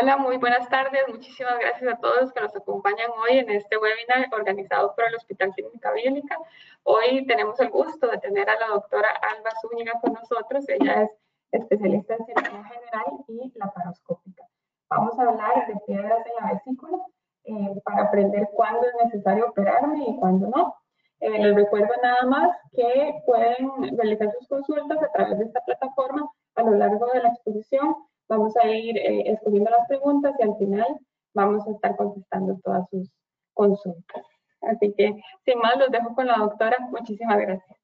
Hola, muy buenas tardes. Muchísimas gracias a todos que nos acompañan hoy en este webinar organizado por el Hospital Clínica Bíblica. Hoy tenemos el gusto de tener a la doctora Alba Zúñiga con nosotros. Ella es especialista en cirugía general y laparoscópica. Vamos a hablar de piedras en la vesícula eh, para aprender cuándo es necesario operarme y cuándo no. Eh, les recuerdo nada más que pueden realizar sus consultas a través de esta plataforma a lo largo de la exposición. Vamos a ir eh, escogiendo las preguntas y al final vamos a estar contestando todas sus consultas. Así que, sin más, los dejo con la doctora. Muchísimas gracias.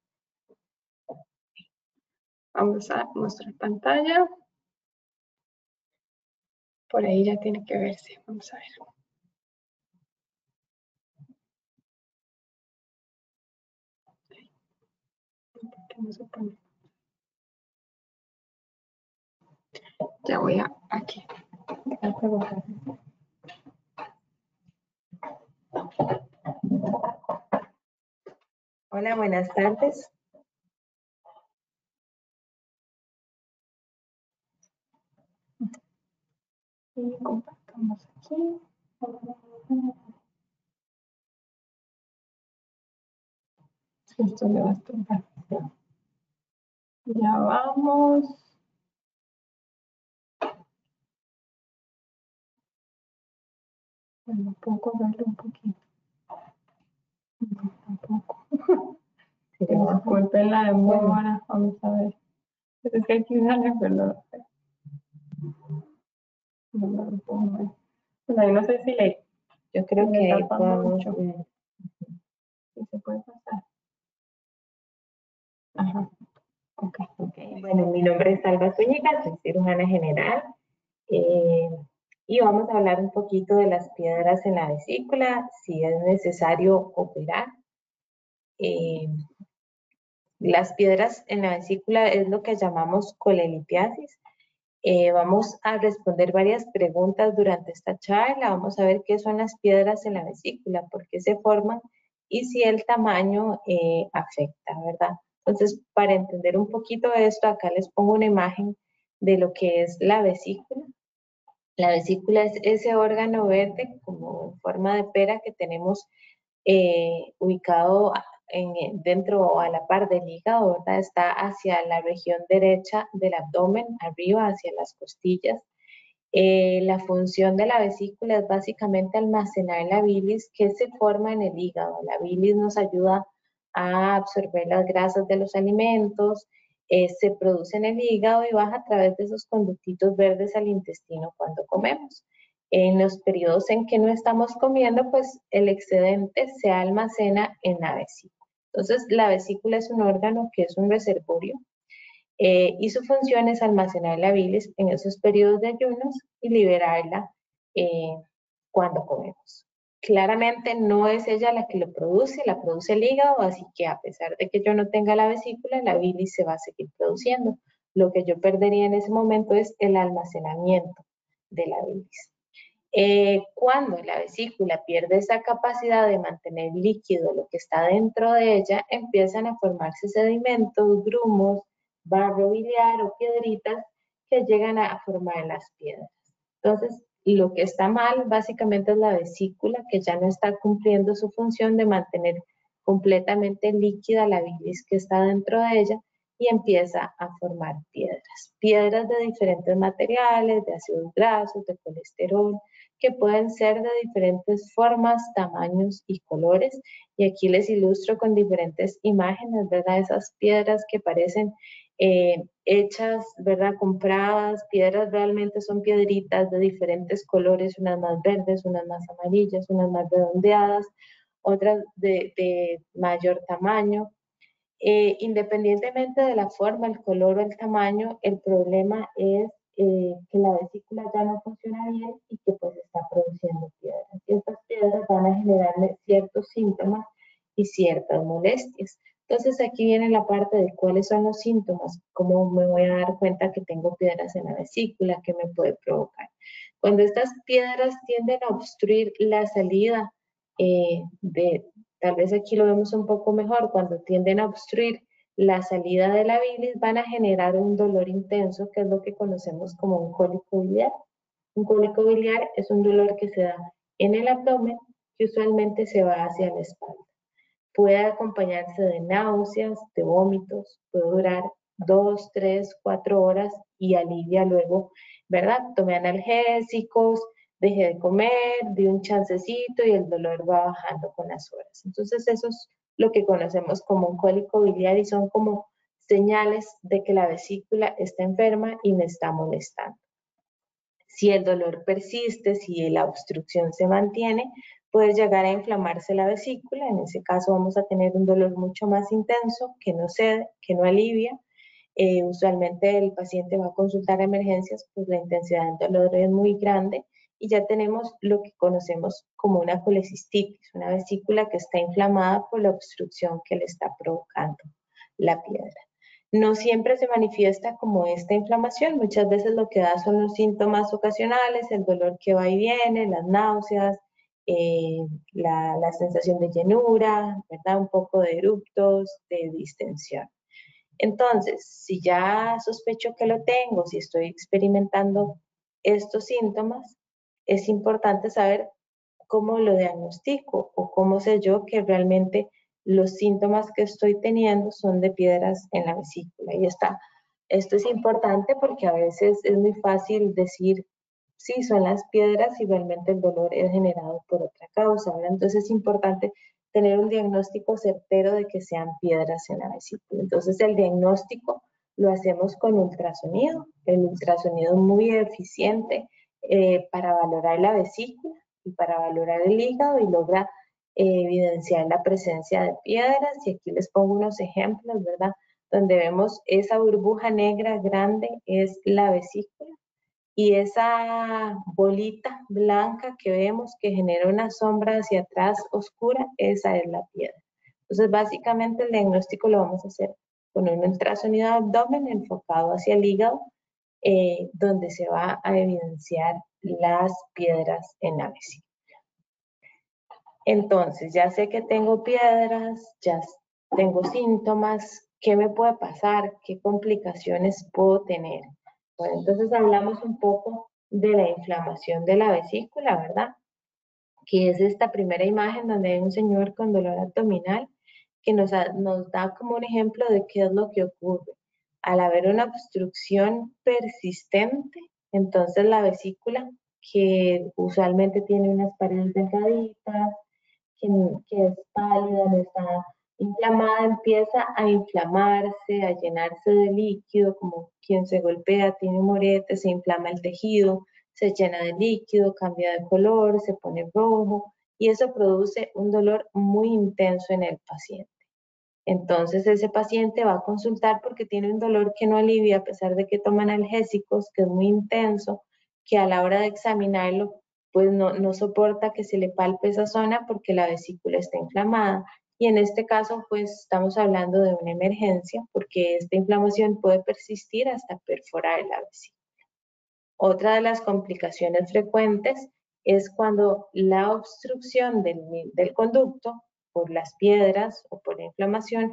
Vamos a mostrar pantalla. Por ahí ya tiene que verse. Vamos a ver. Ya voy a aquí. Hola, buenas tardes. Y compartamos aquí. Esto le va a estar ya vamos. Bueno, poco verlo un poquito. No, tampoco. Disculpen la demora. Vamos a ver. Es que aquí sale, pero no lo puedo ver. Pues ahí no sé si le. Yo creo que ahí podemos Sí, se puede pasar. Ajá. Okay. Bueno, mi nombre es Alba Zúñiga, soy cirujana general eh, y vamos a hablar un poquito de las piedras en la vesícula, si es necesario operar. Eh, las piedras en la vesícula es lo que llamamos colelitiasis. Eh, vamos a responder varias preguntas durante esta charla. Vamos a ver qué son las piedras en la vesícula, por qué se forman y si el tamaño afecta, ¿verdad? Entonces, para entender un poquito esto, acá les pongo una imagen de lo que es la vesícula. La vesícula es ese órgano verde como en forma de pera que tenemos eh, ubicado en, dentro o a la par del hígado. Está hacia la región derecha del abdomen, arriba hacia las costillas. Eh, la función de la vesícula es básicamente almacenar la bilis que se forma en el hígado. La bilis nos ayuda a absorber las grasas de los alimentos, eh, se produce en el hígado y baja a través de esos conductitos verdes al intestino cuando comemos. En los periodos en que no estamos comiendo, pues el excedente se almacena en la vesícula. Entonces, la vesícula es un órgano que es un reservorio eh, y su función es almacenar la bilis en esos periodos de ayunos y liberarla eh, cuando comemos. Claramente no es ella la que lo produce, la produce el hígado, así que a pesar de que yo no tenga la vesícula, la bilis se va a seguir produciendo. Lo que yo perdería en ese momento es el almacenamiento de la bilis. Eh, cuando la vesícula pierde esa capacidad de mantener líquido lo que está dentro de ella, empiezan a formarse sedimentos, grumos, barro biliar o piedritas que llegan a formar las piedras. Entonces, lo que está mal básicamente es la vesícula que ya no está cumpliendo su función de mantener completamente líquida la bilis que está dentro de ella y empieza a formar piedras. Piedras de diferentes materiales, de ácidos grasos, de colesterol, que pueden ser de diferentes formas, tamaños y colores. Y aquí les ilustro con diferentes imágenes, ¿verdad? Esas piedras que parecen eh, hechas, ¿verdad? Compradas, piedras realmente son piedritas de diferentes colores, unas más verdes, unas más amarillas, unas más redondeadas, otras de, mayor tamaño. Eh, independientemente de la forma, el color o el tamaño, el problema es eh, que la vesícula ya no funciona bien y que pues está produciendo piedras. Y estas piedras van a generarle ciertos síntomas y ciertas molestias. Entonces aquí viene la parte de cuáles son los síntomas, cómo me voy a dar cuenta que tengo piedras en la vesícula, que me puede provocar. Cuando estas piedras tienden a obstruir la salida eh, de, tal vez aquí lo vemos un poco mejor, cuando tienden a obstruir la salida de la bilis van a generar un dolor intenso, que es lo que conocemos como un cólico biliar. Un cólico biliar es un dolor que se da en el abdomen que usualmente se va hacia la espalda. Puede acompañarse de náuseas, de vómitos, puede durar dos, tres, cuatro horas y alivia luego, ¿verdad? Tome analgésicos, deje de comer, de un chancecito y el dolor va bajando con las horas. Entonces eso es lo que conocemos como un cólico biliar y son como señales de que la vesícula está enferma y me está molestando. Si el dolor persiste, si la obstrucción se mantiene, puede llegar a inflamarse la vesícula. En ese caso vamos a tener un dolor mucho más intenso que no cede, que no alivia. Eh, usualmente el paciente va a consultar emergencias, pues la intensidad del dolor es muy grande y ya tenemos lo que conocemos como una colecistitis, una vesícula que está inflamada por la obstrucción que le está provocando la piedra. No siempre se manifiesta como esta inflamación, muchas veces lo que da son los síntomas ocasionales, el dolor que va y viene, las náuseas, eh, la, sensación de llenura, ¿verdad? un poco de eruptos, de distensión. Entonces, si ya sospecho que lo tengo, si estoy experimentando estos síntomas, es importante saber cómo lo diagnostico o cómo sé yo que realmente los síntomas que estoy teniendo son de piedras en la vesícula. Y está, esto es importante porque a veces es muy fácil decir, sí, son las piedras y realmente el dolor es generado por otra causa. Entonces es importante tener un diagnóstico certero de que sean piedras en la vesícula. Entonces el diagnóstico lo hacemos con ultrasonido. El ultrasonido es muy eficiente eh, para valorar la vesícula y para valorar el hígado y logra eh, evidenciar la presencia de piedras. Y aquí les pongo unos ejemplos, ¿verdad? Donde vemos esa burbuja negra grande es la vesícula y esa bolita blanca que vemos que genera una sombra hacia atrás oscura, esa es la piedra. Entonces, básicamente el diagnóstico lo vamos a hacer con un ultrasonido de abdomen enfocado hacia el hígado eh, donde se va a evidenciar las piedras en la vesícula. Entonces, ya sé que tengo piedras, ya tengo síntomas, ¿qué me puede pasar? ¿Qué complicaciones puedo tener? Bueno, entonces hablamos un poco de la inflamación de la vesícula, ¿verdad? Que es esta primera imagen donde hay un señor con dolor abdominal que nos, da como un ejemplo de qué es lo que ocurre al haber una obstrucción persistente, entonces la vesícula, que usualmente tiene unas paredes delgaditas, que, que es pálida, no está inflamada, empieza a inflamarse, a llenarse de líquido, como quien se golpea, tiene morete, se inflama el tejido, se llena de líquido, cambia de color, se pone rojo y eso produce un dolor muy intenso en el paciente. Entonces ese paciente va a consultar porque tiene un dolor que no alivia a pesar de que toma analgésicos, que es muy intenso, que a la hora de examinarlo pues no, no soporta que se le palpe esa zona porque la vesícula está inflamada. Y en este caso pues estamos hablando de una emergencia porque esta inflamación puede persistir hasta perforar la vesícula. Otra de las complicaciones frecuentes es cuando la obstrucción del, del conducto por las piedras o por la inflamación,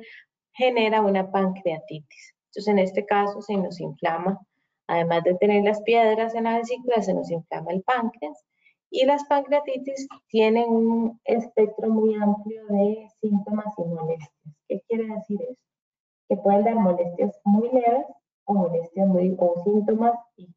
genera una pancreatitis. Entonces, en este caso se nos inflama, además de tener las piedras en la vesícula, se nos inflama el páncreas y las pancreatitis tienen un espectro muy amplio de síntomas y molestias. ¿Qué quiere decir esto? Que pueden dar molestias muy leves o molestias muy, o síntomas y,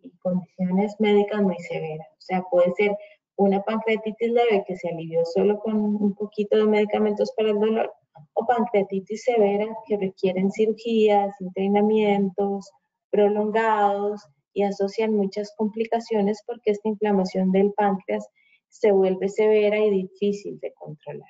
y condiciones médicas muy severas. O sea, puede ser una pancreatitis leve que se alivió solo con un poquito de medicamentos para el dolor o pancreatitis severa que requieren cirugías, entrenamientos prolongados y asocian muchas complicaciones porque esta inflamación del páncreas se vuelve severa y difícil de controlar.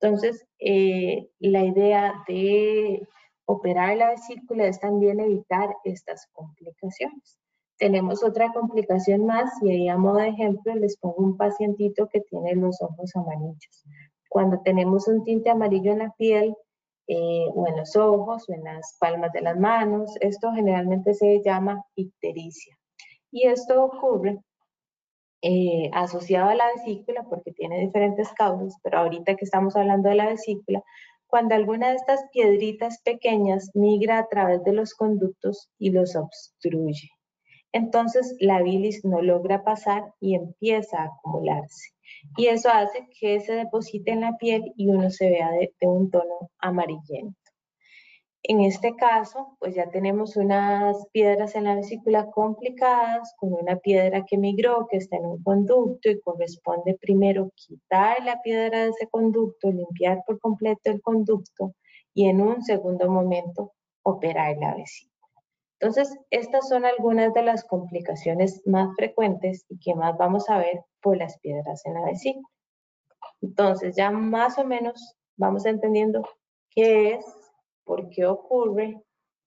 Entonces, eh, la idea de operar la vesícula es también evitar estas complicaciones. Tenemos otra complicación más y ahí a modo de ejemplo les pongo un pacientito que tiene los ojos amarillos. Cuando tenemos un tinte amarillo en la piel eh, o en los ojos o en las palmas de las manos, esto generalmente se llama ictericia. Y esto ocurre eh, asociado a la vesícula porque tiene diferentes causas, pero ahorita que estamos hablando de la vesícula, cuando alguna de estas piedritas pequeñas migra a través de los conductos y los obstruye. Entonces la bilis no logra pasar y empieza a acumularse. Y eso hace que se deposite en la piel y uno se vea de, un tono amarillento. En este caso, pues ya tenemos unas piedras en la vesícula complicadas, con una piedra que migró, que está en un conducto y corresponde primero quitar la piedra de ese conducto, limpiar por completo el conducto y en un segundo momento operar la vesícula. Entonces, estas son algunas de las complicaciones más frecuentes y que más vamos a ver por las piedras en la vesícula. Entonces, ya más o menos vamos entendiendo qué es, por qué ocurre,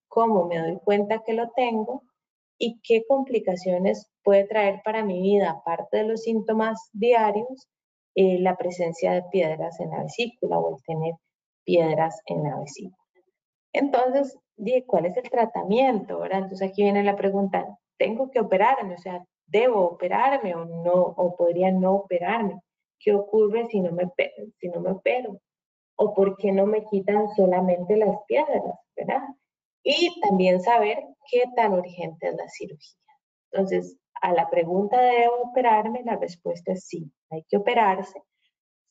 cómo me doy cuenta que lo tengo y qué complicaciones puede traer para mi vida, aparte de los síntomas diarios, eh, la presencia de piedras en la vesícula o el tener piedras en la vesícula. Entonces, ¿cuál es el tratamiento? Entonces aquí viene la pregunta, ¿tengo que operarme? O sea, ¿debo operarme o no? ¿O podría no operarme? ¿Qué ocurre si no me, si no me opero? ¿O por qué no me quitan solamente las piedras? ¿Verdad? Y también saber qué tan urgente es la cirugía. Entonces, a la pregunta de ¿debo operarme? La respuesta es sí, hay que operarse.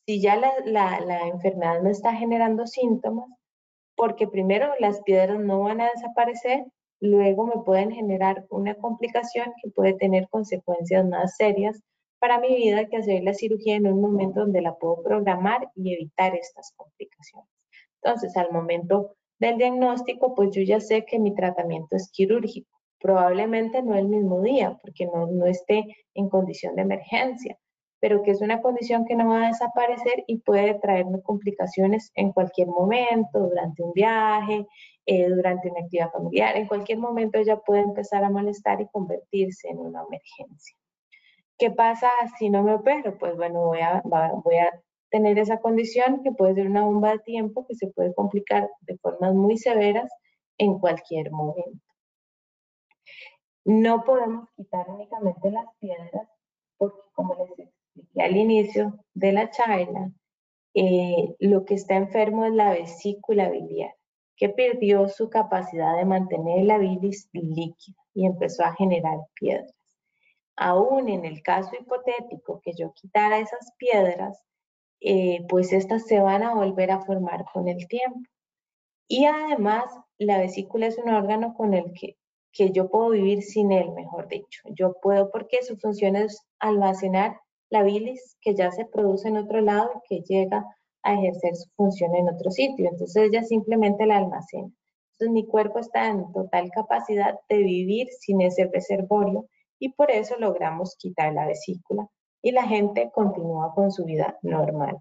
Si ya la, la, la enfermedad no está generando síntomas, porque primero las piedras no van a desaparecer, luego me pueden generar una complicación que puede tener consecuencias más serias para mi vida que hacer la cirugía en un momento donde la puedo programar y evitar estas complicaciones. Entonces, al momento del diagnóstico, pues yo ya sé que mi tratamiento es quirúrgico. Probablemente no el mismo día, porque no, no esté en condición de emergencia, pero que es una condición que no va a desaparecer y puede traerme complicaciones en cualquier momento, durante un viaje, eh, durante una actividad familiar, en cualquier momento ella puede empezar a molestar y convertirse en una emergencia. ¿Qué pasa si no me opero? Pues bueno, voy a, voy a tener esa condición que puede ser una bomba de tiempo que se puede complicar de formas muy severas en cualquier momento. No podemos quitar únicamente las piedras porque, como les al inicio de la charla, eh, lo que está enfermo es la vesícula biliar, que perdió su capacidad de mantener la bilis líquida y empezó a generar piedras. Aún en el caso hipotético que yo quitara esas piedras, eh, pues estas se van a volver a formar con el tiempo. Y además, la vesícula es un órgano con el que, que yo puedo vivir sin él, mejor dicho. Yo puedo porque su función es almacenar la bilis que ya se produce en otro lado y que llega a ejercer su función en otro sitio. Entonces ella simplemente la almacena. Entonces mi cuerpo está en total capacidad de vivir sin ese reservorio y por eso logramos quitar la vesícula y la gente continúa con su vida normal.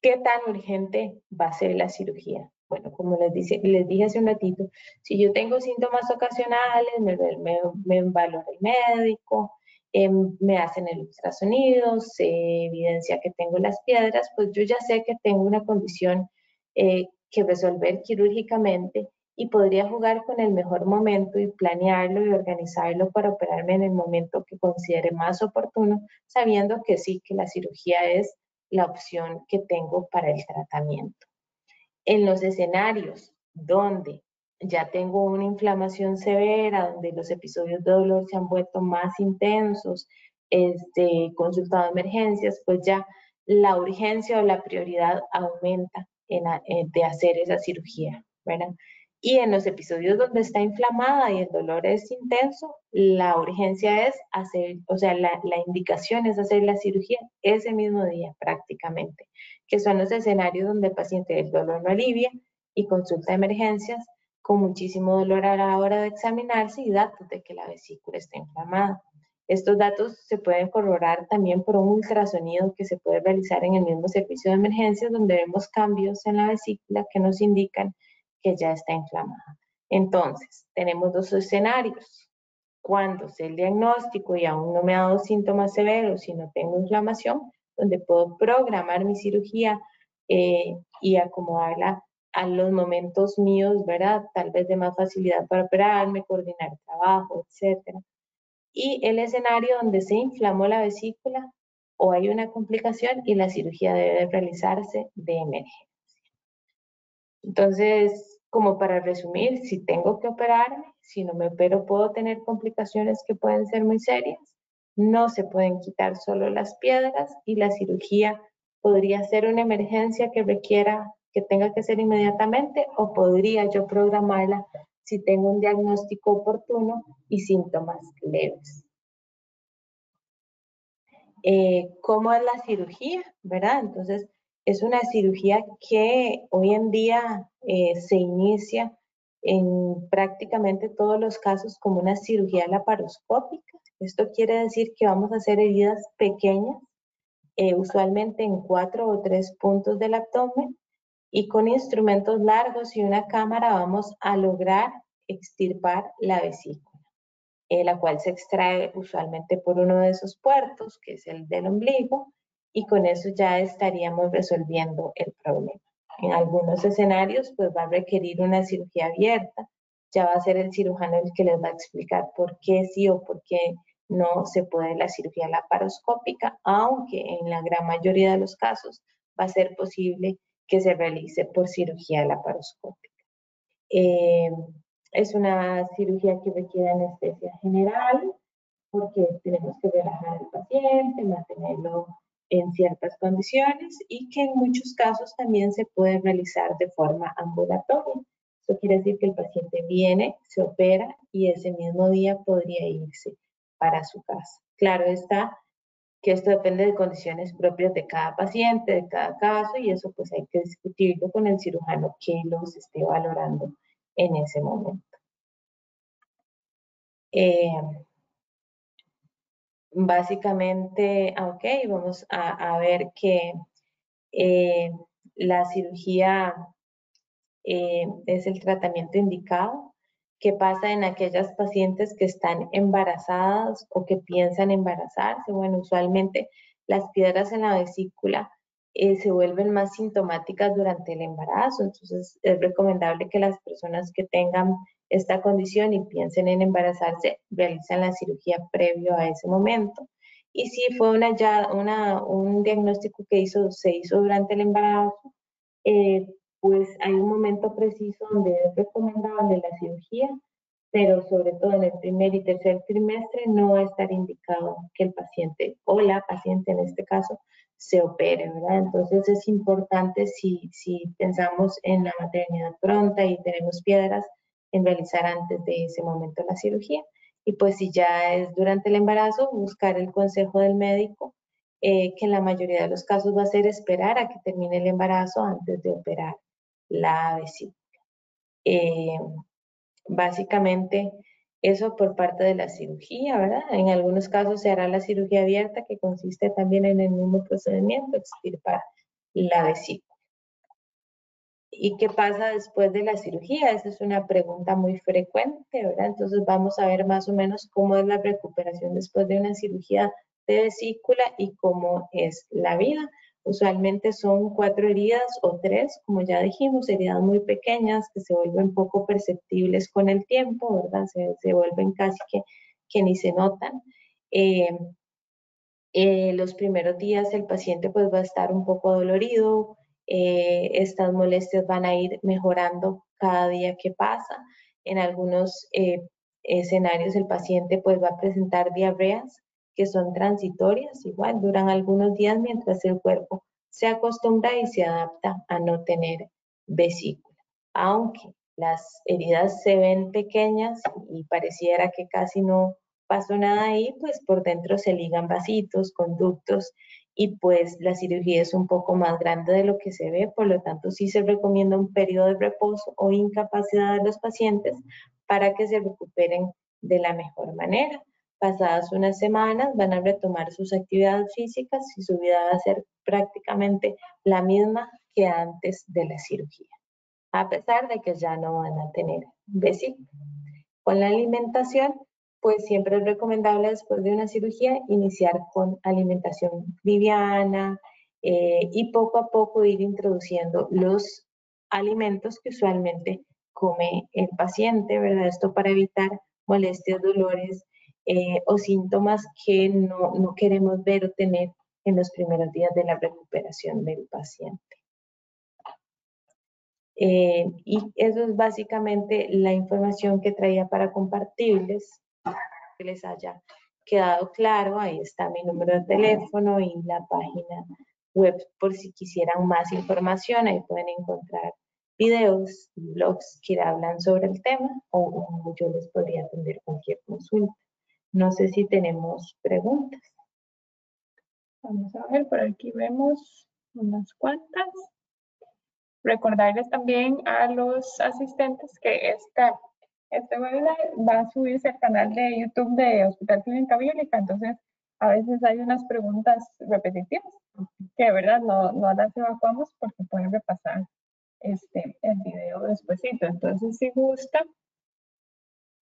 ¿Qué tan urgente va a ser la cirugía? Bueno, como les, dice, les dije hace un ratito, si yo tengo síntomas ocasionales, me, me, me valora el médico, Em, me hacen el ultrasonido, se evidencia que tengo las piedras, pues yo ya sé que tengo una condición eh, que resolver quirúrgicamente y podría jugar con el mejor momento y planearlo y organizarlo para operarme en el momento que considere más oportuno, sabiendo que sí, que la cirugía es la opción que tengo para el tratamiento. En los escenarios donde ya tengo una inflamación severa, donde los episodios de dolor se han vuelto más intensos, este, consultado emergencias, pues ya la urgencia o la prioridad aumenta en, de hacer esa cirugía, ¿verdad? Y en los episodios donde está inflamada y el dolor es intenso, la urgencia es hacer, o sea, la, la indicación es hacer la cirugía ese mismo día prácticamente, que son los escenarios donde el paciente el dolor no alivia y consulta emergencias con muchísimo dolor a la hora de examinarse y datos de que la vesícula está inflamada. Estos datos se pueden corroborar también por un ultrasonido que se puede realizar en el mismo servicio de emergencias donde vemos cambios en la vesícula que nos indican que ya está inflamada. Entonces, tenemos dos escenarios. Cuando sé el diagnóstico y aún no me ha dado síntomas severos y no tengo inflamación, donde puedo programar mi cirugía eh, y acomodarla a los momentos míos, ¿verdad? Tal vez de más facilidad para operarme, coordinar trabajo, etc. Y el escenario donde se inflamó la vesícula o hay una complicación y la cirugía debe realizarse de emergencia. Entonces, como para resumir, si tengo que operarme, si no me opero puedo tener complicaciones que pueden ser muy serias. No se pueden quitar solo las piedras y la cirugía podría ser una emergencia que requiera que tenga que ser inmediatamente o podría yo programarla si tengo un diagnóstico oportuno y síntomas leves. Eh, ¿Cómo es la cirugía? ¿Verdad? Entonces, es una cirugía que hoy en día eh, se inicia en prácticamente todos los casos como una cirugía laparoscópica. Esto quiere decir que vamos a hacer heridas pequeñas, eh, usualmente en cuatro o tres puntos del abdomen, y con instrumentos largos y una cámara vamos a lograr extirpar la vesícula, eh, la cual se extrae usualmente por uno de esos puertos, que es el del ombligo, y con eso ya estaríamos resolviendo el problema. En algunos escenarios, pues va a requerir una cirugía abierta, ya va a ser el cirujano el que les va a explicar por qué sí o por qué no se puede la cirugía laparoscópica, aunque en la gran mayoría de los casos va a ser posible que se realice por cirugía laparoscópica. Eh, es una cirugía que requiere anestesia general porque tenemos que relajar al paciente, mantenerlo en ciertas condiciones y que en muchos casos también se puede realizar de forma ambulatoria. Eso quiere decir que el paciente viene, se opera y ese mismo día podría irse para su casa. Claro está que esto depende de condiciones propias de cada paciente, de cada caso, y eso pues hay que discutirlo con el cirujano que los esté valorando en ese momento. Eh, básicamente, ah, ok, vamos a, ver que eh, la cirugía eh, es el tratamiento indicado. ¿Qué pasa en aquellas pacientes que están embarazadas o que piensan embarazarse? Bueno, usualmente las piedras en la vesícula eh, se vuelven más sintomáticas durante el embarazo, entonces es recomendable que las personas que tengan esta condición y piensen en embarazarse realicen la cirugía previo a ese momento. Y si fue una, ya, una, un diagnóstico que hizo, se hizo durante el embarazo, eh, pues hay un momento preciso donde es recomendable la cirugía, pero sobre todo en el primer y tercer trimestre no va a estar indicado que el paciente o la paciente en este caso se opere, ¿verdad? Entonces es importante si, si pensamos en la maternidad pronta y tenemos piedras, en realizar antes de ese momento la cirugía. Y pues si ya es durante el embarazo, buscar el consejo del médico, eh, que en la mayoría de los casos va a ser esperar a que termine el embarazo antes de operar la vesícula. Eh, básicamente, eso por parte de la cirugía, ¿verdad? En algunos casos se hará la cirugía abierta, que consiste también en el mismo procedimiento, extirpar la vesícula. ¿Y qué pasa después de la cirugía? Esa es una pregunta muy frecuente, ¿verdad? Entonces vamos a ver más o menos cómo es la recuperación después de una cirugía de vesícula y cómo es la vida. Usualmente son cuatro heridas o tres, como ya dijimos, heridas muy pequeñas que se vuelven poco perceptibles con el tiempo, ¿verdad? Se, vuelven casi que, que, ni se notan. Eh, eh, los primeros días el paciente pues va a estar un poco dolorido, eh, estas molestias van a ir mejorando cada día que pasa. En algunos escenarios el paciente pues va a presentar diarreas que son transitorias, igual duran algunos días mientras el cuerpo se acostumbra y se adapta a no tener vesícula. Aunque las heridas se ven pequeñas y pareciera que casi no pasó nada ahí, pues por dentro se ligan vasitos, conductos y pues la cirugía es un poco más grande de lo que se ve, por lo tanto sí se recomienda un periodo de reposo o incapacidad de los pacientes para que se recuperen de la mejor manera. Pasadas unas semanas van a retomar sus actividades físicas y su vida va a ser prácticamente la misma que antes de la cirugía, a pesar de que ya no van a tener vesícula. Con la alimentación, pues siempre es recomendable después de una cirugía iniciar con alimentación liviana eh, y poco a poco ir introduciendo los alimentos que usualmente come el paciente, ¿verdad? Esto para evitar molestias, dolores eh, o síntomas que no, no queremos ver o tener en los primeros días de la recuperación del paciente. Eh, y eso es básicamente la información que traía para compartirles, que les haya quedado claro. Ahí está mi número de teléfono y la página web por si quisieran más información. Ahí pueden encontrar videos blogs que hablan sobre el tema o yo les podría atender cualquier consulta. No sé si tenemos preguntas. Vamos a ver, por aquí vemos unas cuantas. Recordarles también a los asistentes que este, este webinar va a subirse al canal de YouTube de Hospital Clínica Biónica, entonces a veces hay unas preguntas repetitivas que de verdad no, no las evacuamos porque pueden repasar este, el video despuesito. Entonces, si gusta,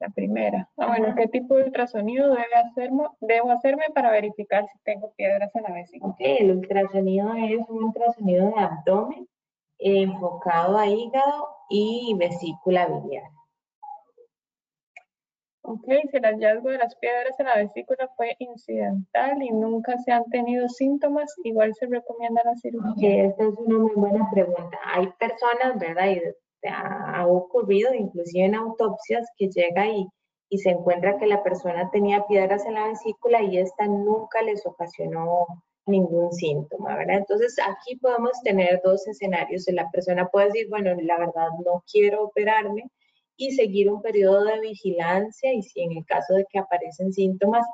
la primera. Ah, bueno, ¿qué tipo de ultrasonido debe hacerme, debo hacerme para verificar si tengo piedras en la vesícula? Ok, el ultrasonido es un ultrasonido de abdomen enfocado a hígado y vesícula biliar. Ok, si el hallazgo de las piedras en la vesícula fue incidental y nunca se han tenido síntomas, igual se recomienda la cirugía. Ok, esta es una muy buena pregunta. Hay personas, ¿verdad? Y ha ocurrido, inclusive en autopsias, que llega y, y se encuentra que la persona tenía piedras en la vesícula y esta nunca les ocasionó ningún síntoma, ¿verdad? Entonces aquí podemos tener dos escenarios. La persona puede decir, bueno, la verdad no quiero operarme y seguir un periodo de vigilancia y si en el caso de que aparecen síntomas,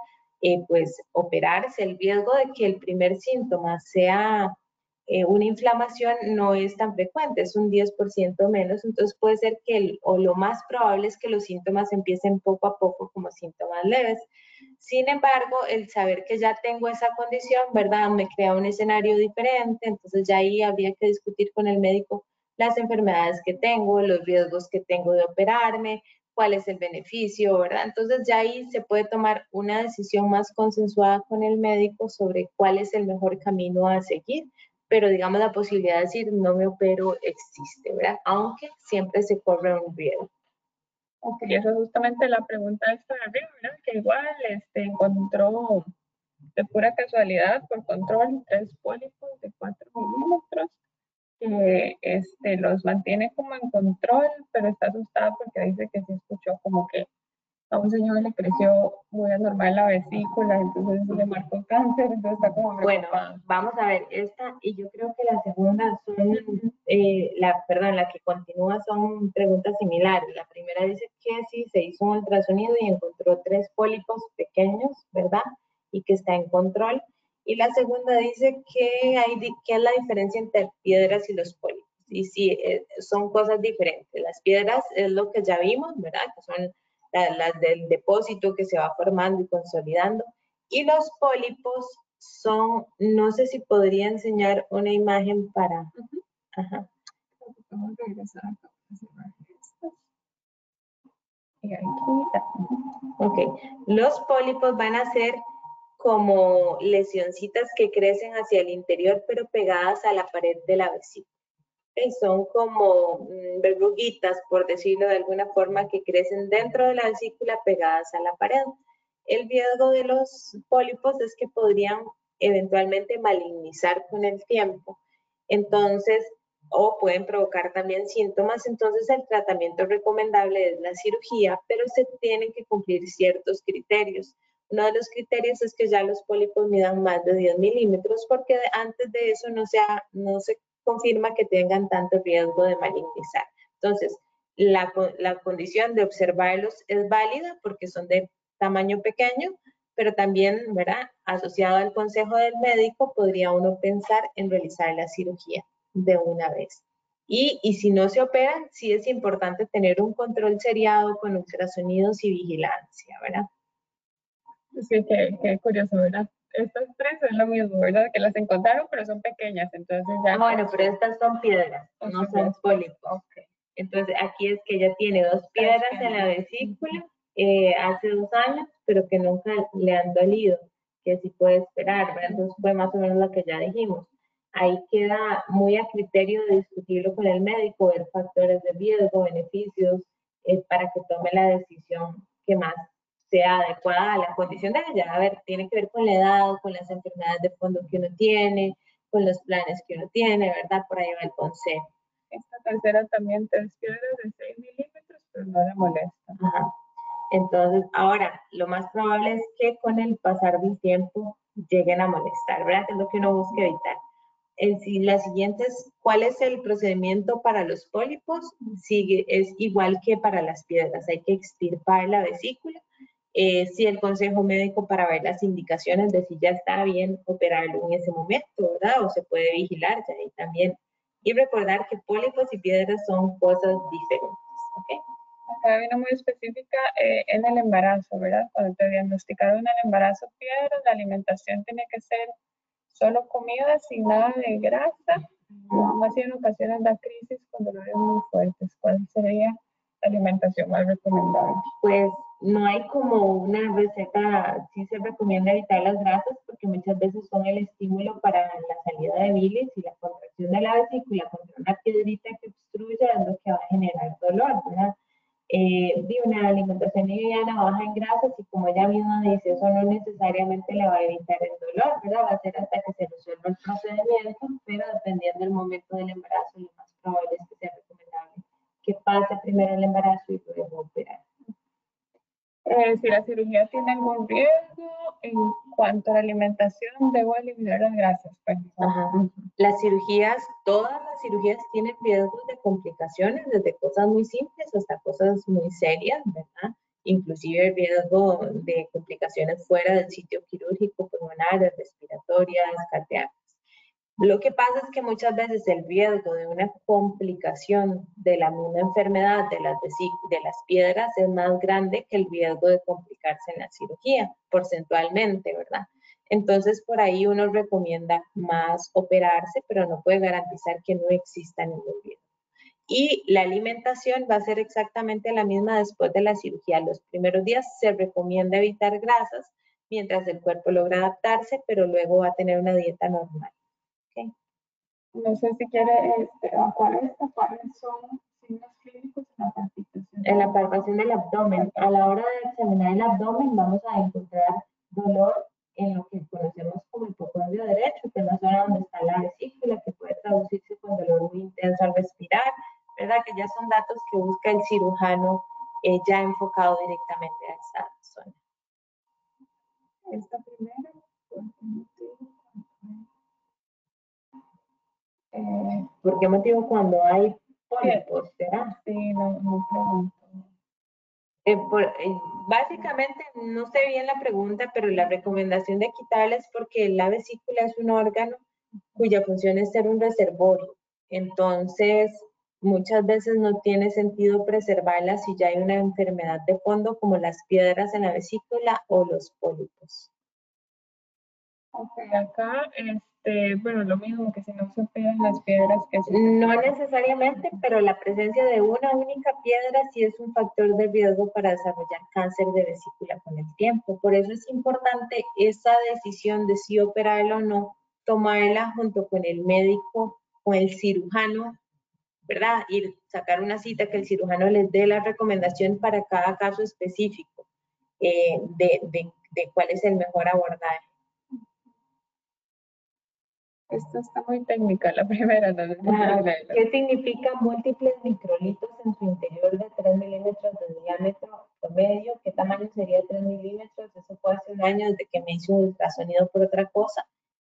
eh, pues operarse. El riesgo de que el primer síntoma sea eh, una inflamación no es tan frecuente, es un 10% menos, entonces puede ser que, o lo más probable es que los síntomas empiecen poco a poco como síntomas leves. Sin embargo, el saber que ya tengo esa condición, ¿verdad? Me crea un escenario diferente, entonces ya ahí habría que discutir con el médico las enfermedades que tengo, los riesgos que tengo de operarme, cuál es el beneficio, ¿verdad? Entonces ya ahí se puede tomar una decisión más consensuada con el médico sobre cuál es el mejor camino a seguir, pero digamos la posibilidad de decir no me opero existe, ¿verdad? Aunque siempre se corre un riesgo. Ok, eso es justamente la pregunta esta de arriba, ¿verdad? Que igual este, encontró de pura casualidad por control tres pólipos de 4 milímetros que este, los mantiene como en control, pero está asustada porque dice que se escuchó como que a un señor le creció muy anormal la vesícula, entonces le marcó cáncer, entonces está como Bueno, vamos a ver, esta y yo creo que la segunda son, eh, la, perdón, la que continúa son preguntas similares. La primera dice que sí, se hizo un ultrasonido y encontró tres pólipos pequeños, ¿verdad? Y que está en control. Y la segunda dice que, hay, que es la diferencia entre piedras y los pólipos. Y sí, eh, son cosas diferentes. Las piedras es lo que ya vimos, ¿verdad? Que son las, del depósito que se va formando y consolidando. Y los pólipos son, no sé si podría enseñar una imagen para... Ajá. Ok, los pólipos van a ser como lesioncitas que crecen hacia el interior, pero pegadas a la pared de la vesícula. Son como mm, verruguitas, por decirlo de alguna forma, que crecen dentro de la vesícula pegadas a la pared. El riesgo de los pólipos es que podrían eventualmente malignizar con el tiempo. Entonces, o pueden provocar también síntomas, entonces el tratamiento recomendable es la cirugía, pero se tienen que cumplir ciertos criterios. Uno de los criterios es que ya los pólipos midan más de 10 milímetros porque antes de eso no se, no se confirma que tengan tanto riesgo de malignizar. Entonces, la, la condición de observarlos es válida porque son de tamaño pequeño, pero también, ¿verdad? Asociado al consejo del médico, podría uno pensar en realizar la cirugía de una vez. Y, y, si no se operan, sí es importante tener un control seriado con ultrasonidos y vigilancia, ¿verdad? Sí, qué, curioso, ¿verdad? Estas tres es lo mismo, ¿verdad? Que las encontraron, pero son pequeñas, entonces ya... Ah, bueno, pero estas son piedras, no son pólipos. Entonces, aquí es que ella tiene dos piedras en la vesícula eh, hace dos años, pero que nunca le han dolido, que sí puede esperar, ¿verdad? Entonces fue más o menos lo que ya dijimos. Ahí queda muy a criterio de discutirlo con el médico, ver factores de riesgo, beneficios, eh, para que tome la decisión que más sea adecuada a la condición de ella. A ver, tiene que ver con la edad, con las enfermedades de fondo que uno tiene, con los planes que uno tiene, ¿verdad? Por ahí va el consejo. Esta tercera también tres piedras de 6 milímetros, pero no le molesta. Entonces, ahora, lo más probable es que con el pasar del tiempo lleguen a molestar, ¿verdad? es lo que uno busca evitar. En sí, la siguiente es, ¿cuál es el procedimiento para los pólipos? Sigue, es igual que para las piedras, hay que extirpar la vesícula. Eh, si el consejo médico para ver las indicaciones de si ya está bien operarlo en ese momento, ¿verdad? O se puede vigilar ya ahí también. Y recordar que pólipos y piedras son cosas diferentes, ¿ok? Acá una muy específica eh, en el embarazo, ¿verdad? Cuando te diagnosticaron el embarazo piedras, la alimentación tiene que ser solo comida sin nada de grasa. Aún así en ocasiones da crisis con dolores muy fuertes. ¿Cuál sería la alimentación más recomendable? Pues no hay como una receta, sí se recomienda evitar las grasas porque muchas veces son el estímulo para la salida de bilis y la contracción de la vesícula contra una piedrita que obstruye es lo que va a generar dolor, ¿verdad? eh, una alimentación liviana baja en grasas y como ella misma dice, eso no necesariamente le va a evitar el dolor, ¿verdad? Va a ser hasta que se resuelva el procedimiento, pero dependiendo del momento del embarazo, lo más probable es que sea recomendable que pase primero el embarazo y luego operar. Eh, si la cirugía tiene algún riesgo en cuanto a la alimentación, debo eliminar las grasas. Pues. Las cirugías, todas las cirugías tienen riesgos de complicaciones, desde cosas muy simples hasta cosas muy serias, ¿verdad? Inclusive el riesgo de complicaciones fuera del sitio quirúrgico, pulmonares, respiratorias, cardíacas. Lo que pasa es que muchas veces el riesgo de una complicación de la misma enfermedad de las, de las piedras es más grande que el riesgo de complicarse en la cirugía, porcentualmente, ¿verdad? Entonces, por ahí uno recomienda más operarse, pero no puede garantizar que no exista ningún riesgo. Y la alimentación va a ser exactamente la misma después de la cirugía. Los primeros días se recomienda evitar grasas mientras el cuerpo logra adaptarse, pero luego va a tener una dieta normal. No sé si quiere, este, ¿cuáles, ¿cuáles son signos clínicos en la palpación? En la palpación del abdomen. A la hora de examinar el abdomen vamos a encontrar dolor en lo que conocemos como hipocondrio derecho, que es la zona donde está la vesícula, que puede traducirse con dolor muy intenso al respirar, ¿verdad? Que ya son datos que busca el cirujano eh, ya enfocado directamente a esa zona. Esta primera, eh, ¿Por qué motivo cuando hay pólipos, será? Sí, no, no pregunto. Eh, eh, básicamente, no sé bien la pregunta, pero la recomendación de quitarla es porque la vesícula es un órgano cuya función es ser un reservorio. Entonces, muchas veces no tiene sentido preservarla si ya hay una enfermedad de fondo como las piedras en la vesícula o los pólipos. Ok, acá este, bueno, lo mismo que si no se pegan las piedras que se No necesariamente, pero la presencia de una única piedra sí es un factor de riesgo para desarrollar cáncer de vesícula con el tiempo. Por eso es importante esa decisión de si operarlo o no, tomarla junto con el médico o el cirujano, ¿verdad? Ir sacar una cita que el cirujano les dé la recomendación para cada caso específico eh, de, de, de cuál es el mejor abordaje. Esta está muy técnica, la primera. ¿Qué significa múltiples microlitos en su interior de 3 milímetros de diámetro promedio? ¿Qué tamaño sería 3 milímetros? Eso fue hace un año desde que me hizo un ultrasonido por otra cosa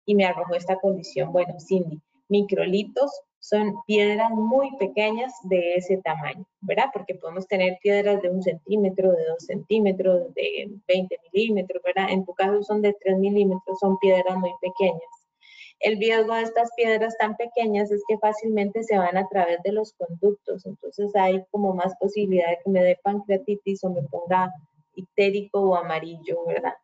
y me arrojó esta condición. Bueno, Cindy, microlitos son piedras muy pequeñas de ese tamaño, ¿verdad? Porque podemos tener piedras de un centímetro, de dos centímetros, de 20 milímetros, ¿verdad? En tu caso son de 3 milímetros, son piedras muy pequeñas. El riesgo de estas piedras tan pequeñas es que fácilmente se van a través de los conductos, entonces hay como más posibilidad de que me dé pancreatitis o me ponga ictérico o amarillo, ¿verdad?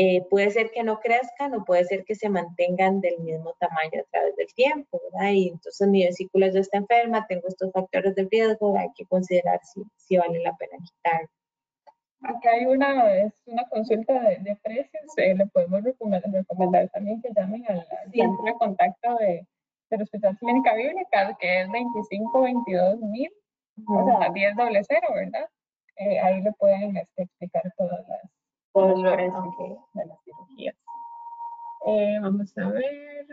Eh, puede ser que no crezcan o puede ser que se mantengan del mismo tamaño a través del tiempo, ¿verdad? Y entonces mi vesícula ya está enferma, tengo estos factores de riesgo, hay que considerar si, si vale la pena quitar. Acá hay una, es una consulta de, precios. Eh, le podemos recomendar, también que llamen al, centro de contacto de, del Hospital Clínica Bíblica, que es 25 22 mil, o sea, 10 doble cero, ¿verdad? Eh, ahí le pueden este, explicar todas las, todas las de las cirugías. Eh, vamos a ver,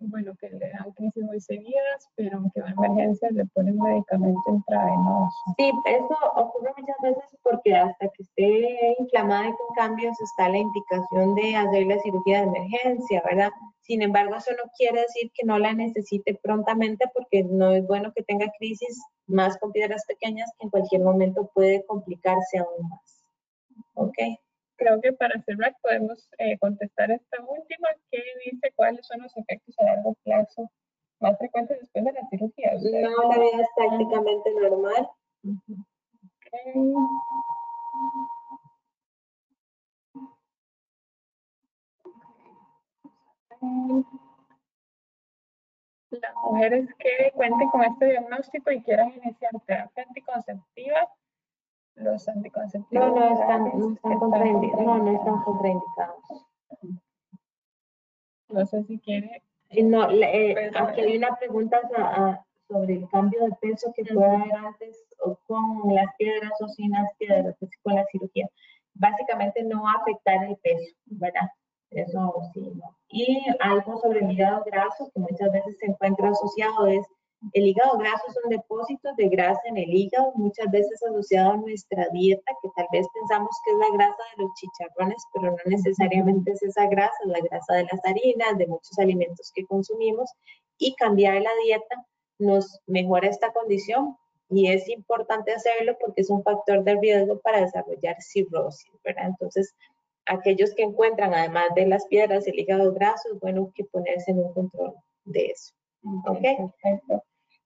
bueno, que le dan crisis muy seguidas, pero aunque va a emergencias le ponen medicamento intravenoso. Sí, eso ocurre muchas veces porque hasta que esté inflamada y con cambios está la indicación de hacer la cirugía de emergencia, ¿verdad? Sin embargo, eso no quiere decir que no la necesite prontamente porque no es bueno que tenga crisis más con piedras pequeñas que en cualquier momento puede complicarse aún más. ¿Ok? Creo que para cerrar podemos eh, contestar esta última que dice cuáles son los efectos a largo plazo más frecuentes después de la cirugía. No, la vida es prácticamente normal. Las mujeres que cuenten con este diagnóstico y quieran iniciar terapia anticonceptiva los anticonceptivos. No, no están, no están, contraindicados. No, no están contraindicados. No sé si quiere. No, eh, aquí hay una pregunta sobre el cambio de peso que puede haber antes o con las piedras o sin las piedras, con la cirugía. Básicamente no va a afectar el peso, ¿verdad? Eso sí, ¿no? Y algo sobre el hígado graso que muchas veces se encuentra asociado es el hígado graso son depósitos de grasa en el hígado, muchas veces asociado a nuestra dieta, que tal vez pensamos que es la grasa de los chicharrones, pero no necesariamente es esa grasa, es la grasa de las harinas, de muchos alimentos que consumimos, y cambiar la dieta nos mejora esta condición y es importante hacerlo porque es un factor de riesgo para desarrollar cirrosis, ¿verdad? Entonces, aquellos que encuentran, además de las piedras, el hígado graso, es bueno que ponerse en un control de eso. ¿Ok? Perfecto.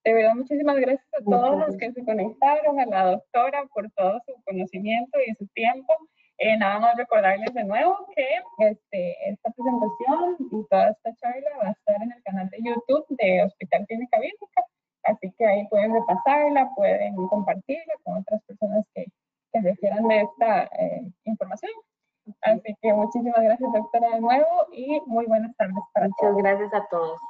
De verdad, muchísimas gracias a todos los que se conectaron, a la doctora por todo su conocimiento y su tiempo. Eh, nada más recordarles de nuevo que este, esta presentación y toda esta charla va a estar en el canal de YouTube de Hospital Clínica Bíblica, así que ahí pueden repasarla, pueden compartirla con otras personas que, que refieran de esta eh, información. Así que muchísimas gracias, doctora, de nuevo y muy buenas tardes para Muchas gracias a todos.